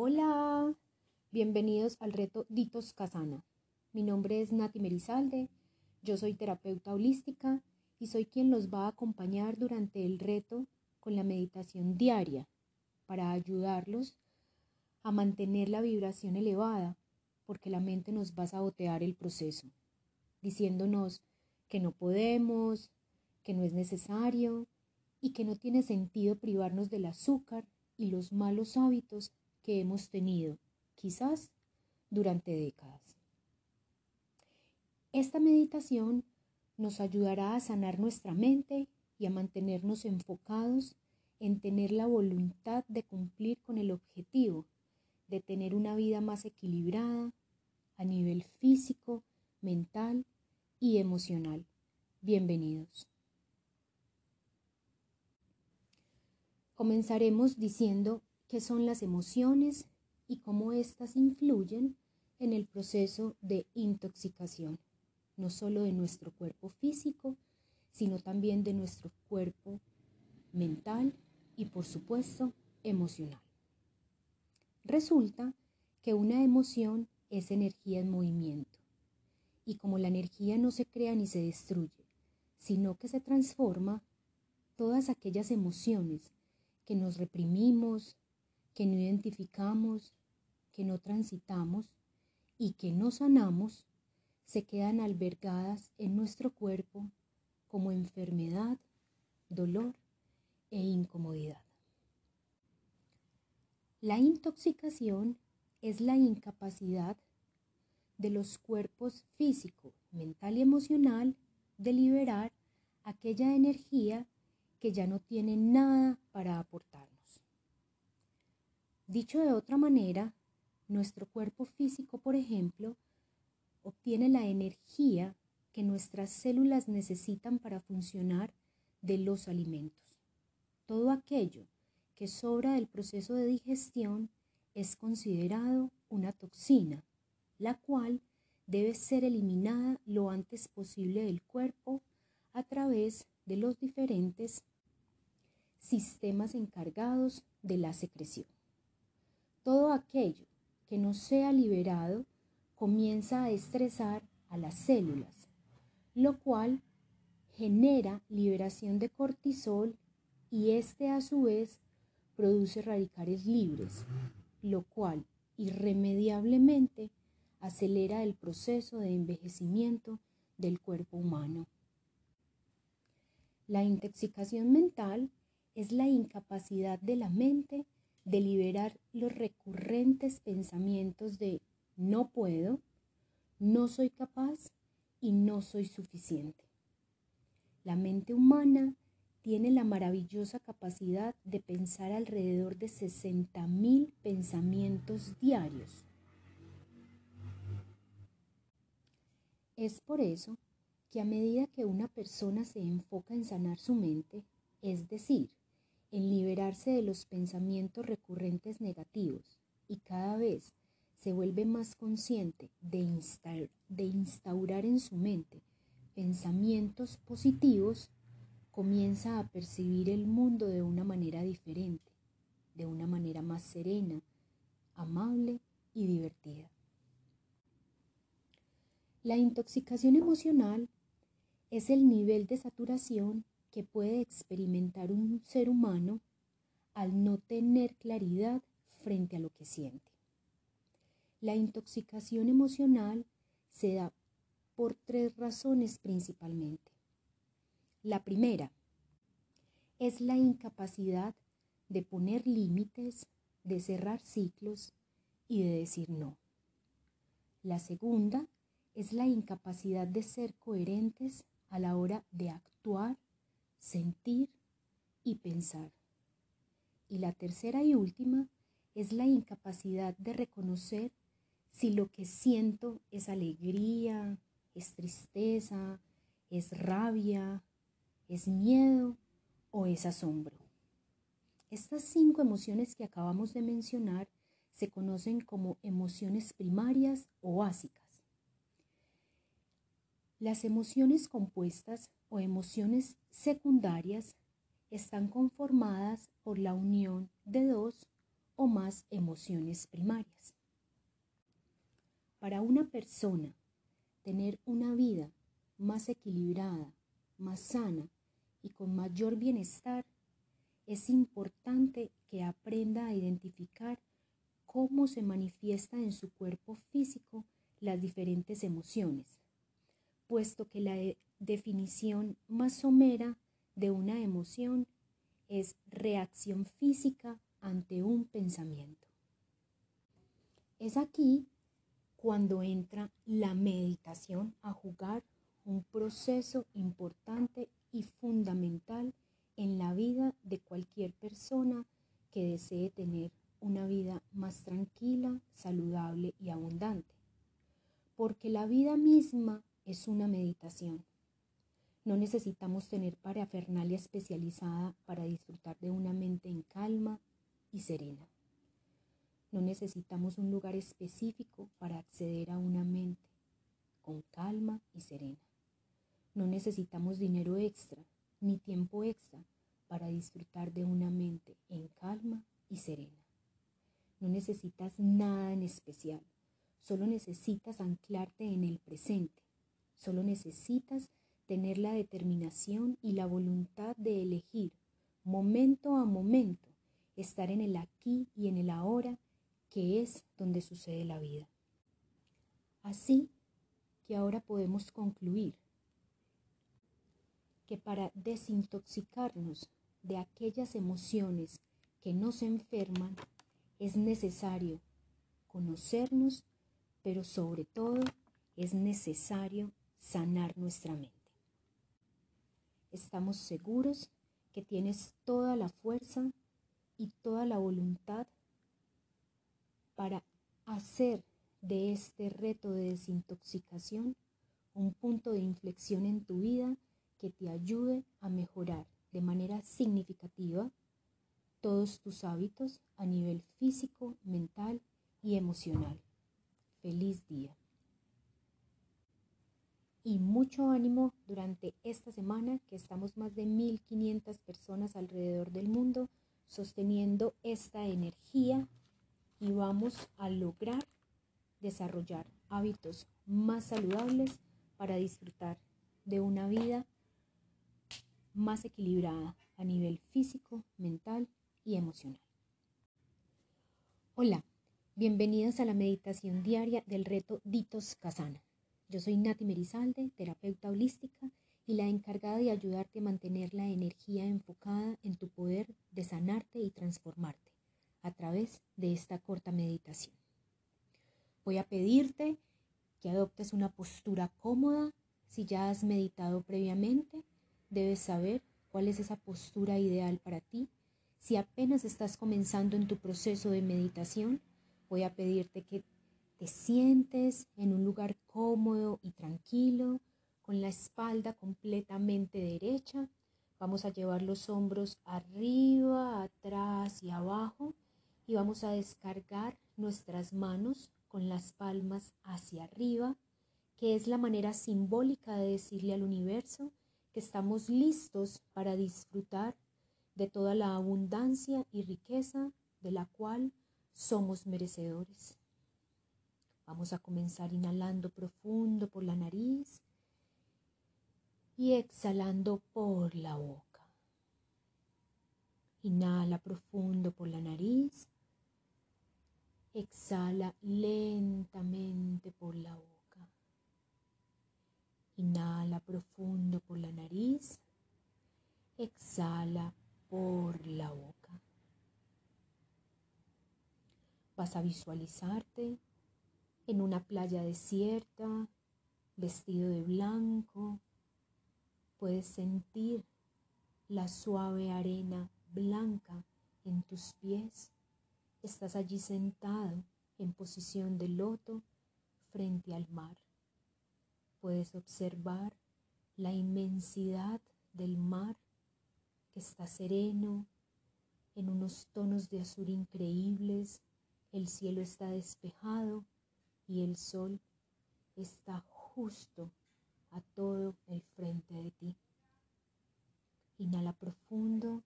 Hola, bienvenidos al reto Ditos Casana. Mi nombre es Nati Merizalde, yo soy terapeuta holística y soy quien los va a acompañar durante el reto con la meditación diaria para ayudarlos a mantener la vibración elevada, porque la mente nos va a sabotear el proceso, diciéndonos que no podemos, que no es necesario y que no tiene sentido privarnos del azúcar y los malos hábitos que hemos tenido, quizás durante décadas. Esta meditación nos ayudará a sanar nuestra mente y a mantenernos enfocados en tener la voluntad de cumplir con el objetivo de tener una vida más equilibrada a nivel físico, mental y emocional. Bienvenidos. Comenzaremos diciendo qué son las emociones y cómo éstas influyen en el proceso de intoxicación, no solo de nuestro cuerpo físico, sino también de nuestro cuerpo mental y por supuesto emocional. Resulta que una emoción es energía en movimiento y como la energía no se crea ni se destruye, sino que se transforma, todas aquellas emociones que nos reprimimos, que no identificamos, que no transitamos y que no sanamos, se quedan albergadas en nuestro cuerpo como enfermedad, dolor e incomodidad. La intoxicación es la incapacidad de los cuerpos físico, mental y emocional de liberar aquella energía que ya no tiene nada para aportarnos. Dicho de otra manera, nuestro cuerpo físico, por ejemplo, obtiene la energía que nuestras células necesitan para funcionar de los alimentos. Todo aquello que sobra del proceso de digestión es considerado una toxina, la cual debe ser eliminada lo antes posible del cuerpo a través de los diferentes sistemas encargados de la secreción. Todo aquello que no sea liberado comienza a estresar a las células, lo cual genera liberación de cortisol y este a su vez produce radicales libres, lo cual irremediablemente acelera el proceso de envejecimiento del cuerpo humano. La intoxicación mental es la incapacidad de la mente de liberar los recurrentes pensamientos de no puedo, no soy capaz y no soy suficiente. La mente humana tiene la maravillosa capacidad de pensar alrededor de 60.000 pensamientos diarios. Es por eso que a medida que una persona se enfoca en sanar su mente, es decir, en liberarse de los pensamientos recurrentes negativos y cada vez se vuelve más consciente de, de instaurar en su mente pensamientos positivos, comienza a percibir el mundo de una manera diferente, de una manera más serena, amable y divertida. La intoxicación emocional es el nivel de saturación que puede experimentar un ser humano al no tener claridad frente a lo que siente. La intoxicación emocional se da por tres razones principalmente. La primera es la incapacidad de poner límites, de cerrar ciclos y de decir no. La segunda es la incapacidad de ser coherentes a la hora de actuar, sentir y pensar. Y la tercera y última es la incapacidad de reconocer si lo que siento es alegría, es tristeza, es rabia, ¿Es miedo o es asombro? Estas cinco emociones que acabamos de mencionar se conocen como emociones primarias o básicas. Las emociones compuestas o emociones secundarias están conformadas por la unión de dos o más emociones primarias. Para una persona, tener una vida más equilibrada, más sana y con mayor bienestar, es importante que aprenda a identificar cómo se manifiesta en su cuerpo físico las diferentes emociones, puesto que la definición más somera de una emoción es reacción física ante un pensamiento. Es aquí cuando entra la meditación a jugar un proceso importante y fundamental en la vida de cualquier persona que desee tener una vida más tranquila, saludable y abundante. Porque la vida misma es una meditación. No necesitamos tener parafernalia especializada para disfrutar de una mente en calma y serena. No necesitamos un lugar específico para acceder a una mente con calma y serena. No necesitamos dinero extra ni tiempo extra para disfrutar de una mente en calma y serena. No necesitas nada en especial, solo necesitas anclarte en el presente, solo necesitas tener la determinación y la voluntad de elegir momento a momento estar en el aquí y en el ahora, que es donde sucede la vida. Así que ahora podemos concluir que para desintoxicarnos de aquellas emociones que nos enferman, es necesario conocernos, pero sobre todo es necesario sanar nuestra mente. Estamos seguros que tienes toda la fuerza y toda la voluntad para hacer de este reto de desintoxicación un punto de inflexión en tu vida que te ayude a mejorar de manera significativa todos tus hábitos a nivel físico, mental y emocional. Feliz día. Y mucho ánimo durante esta semana que estamos más de 1.500 personas alrededor del mundo sosteniendo esta energía y vamos a lograr desarrollar hábitos más saludables para disfrutar de una vida más equilibrada a nivel físico, mental y emocional. Hola, bienvenidos a la meditación diaria del reto Ditos Casana. Yo soy Nati Merizalde, terapeuta holística y la encargada de ayudarte a mantener la energía enfocada en tu poder de sanarte y transformarte a través de esta corta meditación. Voy a pedirte que adoptes una postura cómoda. Si ya has meditado previamente, debes saber cuál es esa postura ideal para ti. Si apenas estás comenzando en tu proceso de meditación, voy a pedirte que te sientes en un lugar cómodo y tranquilo, con la completamente derecha. Vamos a llevar los hombros arriba, atrás y abajo y vamos a descargar nuestras manos con las palmas hacia arriba, que es la manera simbólica de decirle al universo que estamos listos para disfrutar de toda la abundancia y riqueza de la cual somos merecedores. Vamos a comenzar inhalando profundo por la nariz y exhalando por la boca. Inhala profundo por la nariz. Exhala lentamente por la boca. Inhala profundo por la nariz. Exhala por la boca. Vas a visualizarte en una playa desierta, vestido de blanco. Puedes sentir la suave arena blanca en tus pies. Estás allí sentado en posición de loto frente al mar puedes observar la inmensidad del mar que está sereno, en unos tonos de azul increíbles, el cielo está despejado y el sol está justo a todo el frente de ti. Inhala profundo.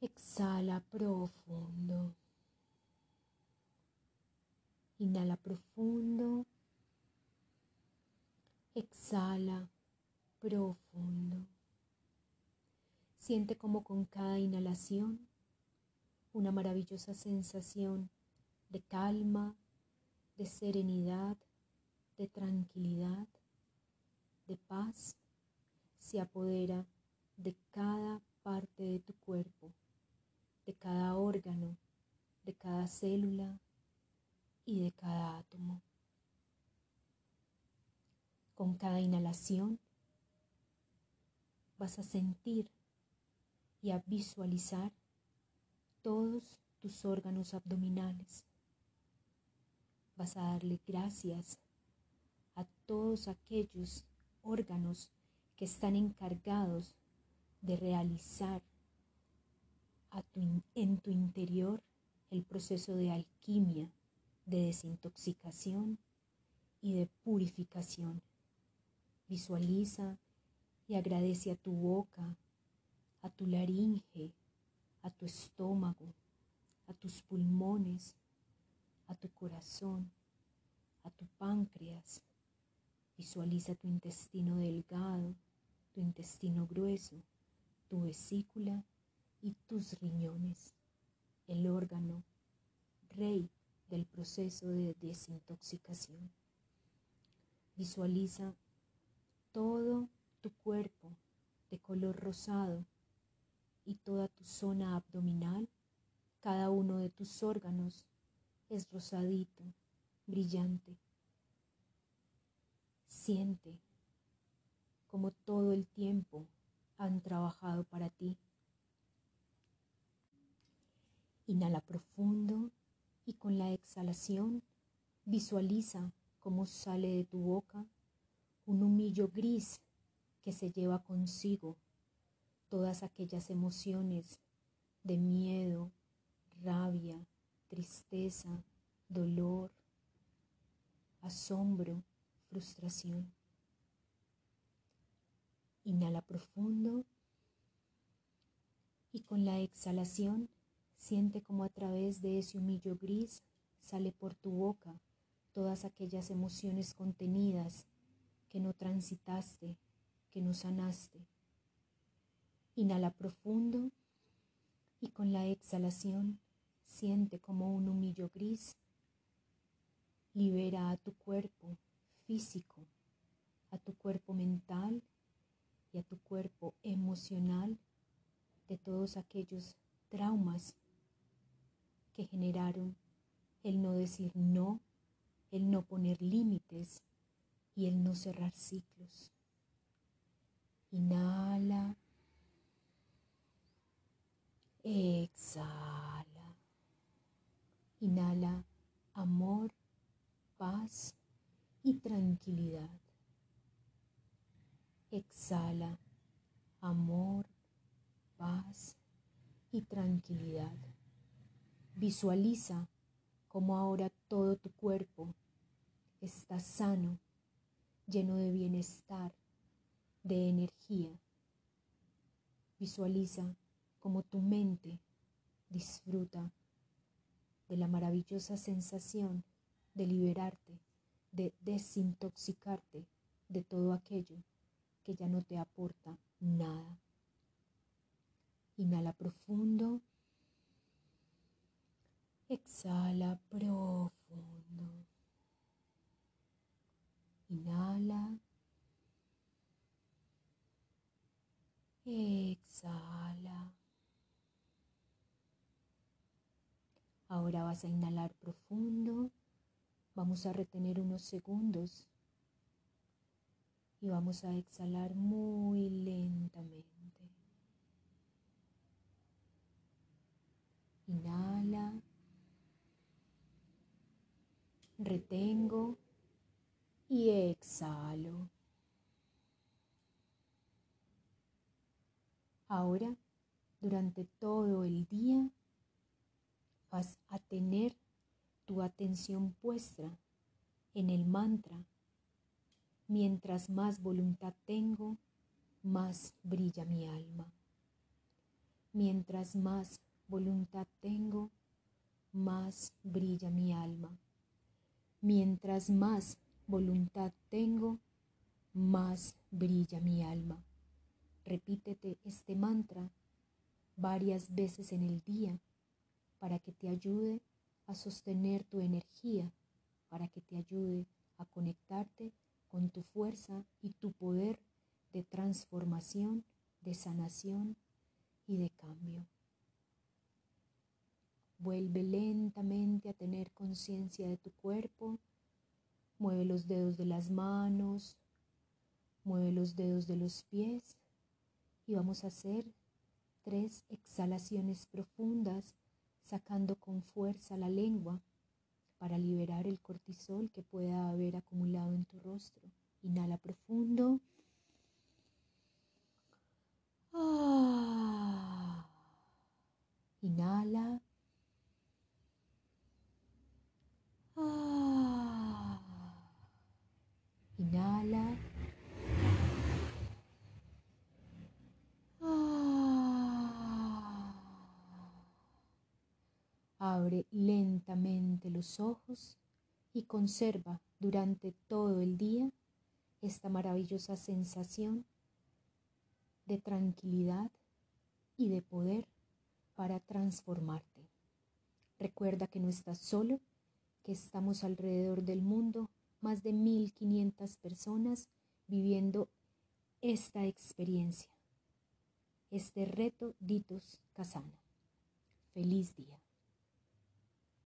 Exhala profundo. Inhala profundo. Exhala profundo. Siente como con cada inhalación una maravillosa sensación de calma, de serenidad, de tranquilidad, de paz se apodera de cada parte de tu cuerpo, de cada órgano, de cada célula y de cada átomo. Con cada inhalación vas a sentir y a visualizar todos tus órganos abdominales. Vas a darle gracias todos aquellos órganos que están encargados de realizar en tu interior el proceso de alquimia, de desintoxicación y de purificación. Visualiza y agradece a tu boca, a tu laringe, a tu estómago, a tus pulmones, a tu corazón, a tu páncreas. Visualiza tu intestino delgado, tu intestino grueso, tu vesícula y tus riñones, el órgano rey del proceso de desintoxicación. Visualiza todo tu cuerpo de color rosado y toda tu zona abdominal, cada uno de tus órganos es rosadito, brillante. Siente como todo el tiempo han trabajado para ti. Inhala profundo y con la exhalación visualiza cómo sale de tu boca un humillo gris que se lleva consigo todas aquellas emociones de miedo, rabia, tristeza, dolor, asombro, frustración. Inhala profundo y con la exhalación siente como a través de ese humillo gris sale por tu boca todas aquellas emociones contenidas que no transitaste, que no sanaste. Inhala profundo y con la exhalación siente como un humillo gris libera a tu cuerpo físico, a tu cuerpo mental y a tu cuerpo emocional de todos aquellos traumas que generaron el no decir no, el no poner límites y el no cerrar ciclos. Inhala. Exhala. Inhala amor, paz y tranquilidad. Exhala amor, paz y tranquilidad. Visualiza cómo ahora todo tu cuerpo está sano lleno de bienestar, de energía. Visualiza cómo tu mente disfruta de la maravillosa sensación de liberarte, de desintoxicarte de todo aquello que ya no te aporta nada. Inhala profundo. Exhala profundo. Inhala. Exhala. Ahora vas a inhalar profundo. Vamos a retener unos segundos. Y vamos a exhalar muy lentamente. Inhala. Retengo y exhalo. Ahora, durante todo el día, vas a tener tu atención puesta en el mantra. Mientras más voluntad tengo, más brilla mi alma. Mientras más voluntad tengo, más brilla mi alma. Mientras más voluntad tengo, más brilla mi alma. Repítete este mantra varias veces en el día para que te ayude a sostener tu energía, para que te ayude a conectarte con tu fuerza y tu poder de transformación, de sanación y de cambio. Vuelve lentamente a tener conciencia de tu cuerpo, mueve los dedos de las manos, mueve los dedos de los pies y vamos a hacer tres exhalaciones profundas sacando con fuerza la lengua para liberar el cortisol que pueda haber acumulado en tu rostro. Inhala profundo. Ah. Inhala. Ah. Inhala. Abre lentamente los ojos y conserva durante todo el día esta maravillosa sensación de tranquilidad y de poder para transformarte. Recuerda que no estás solo, que estamos alrededor del mundo, más de 1500 personas viviendo esta experiencia, este reto Ditos Casana. Feliz día.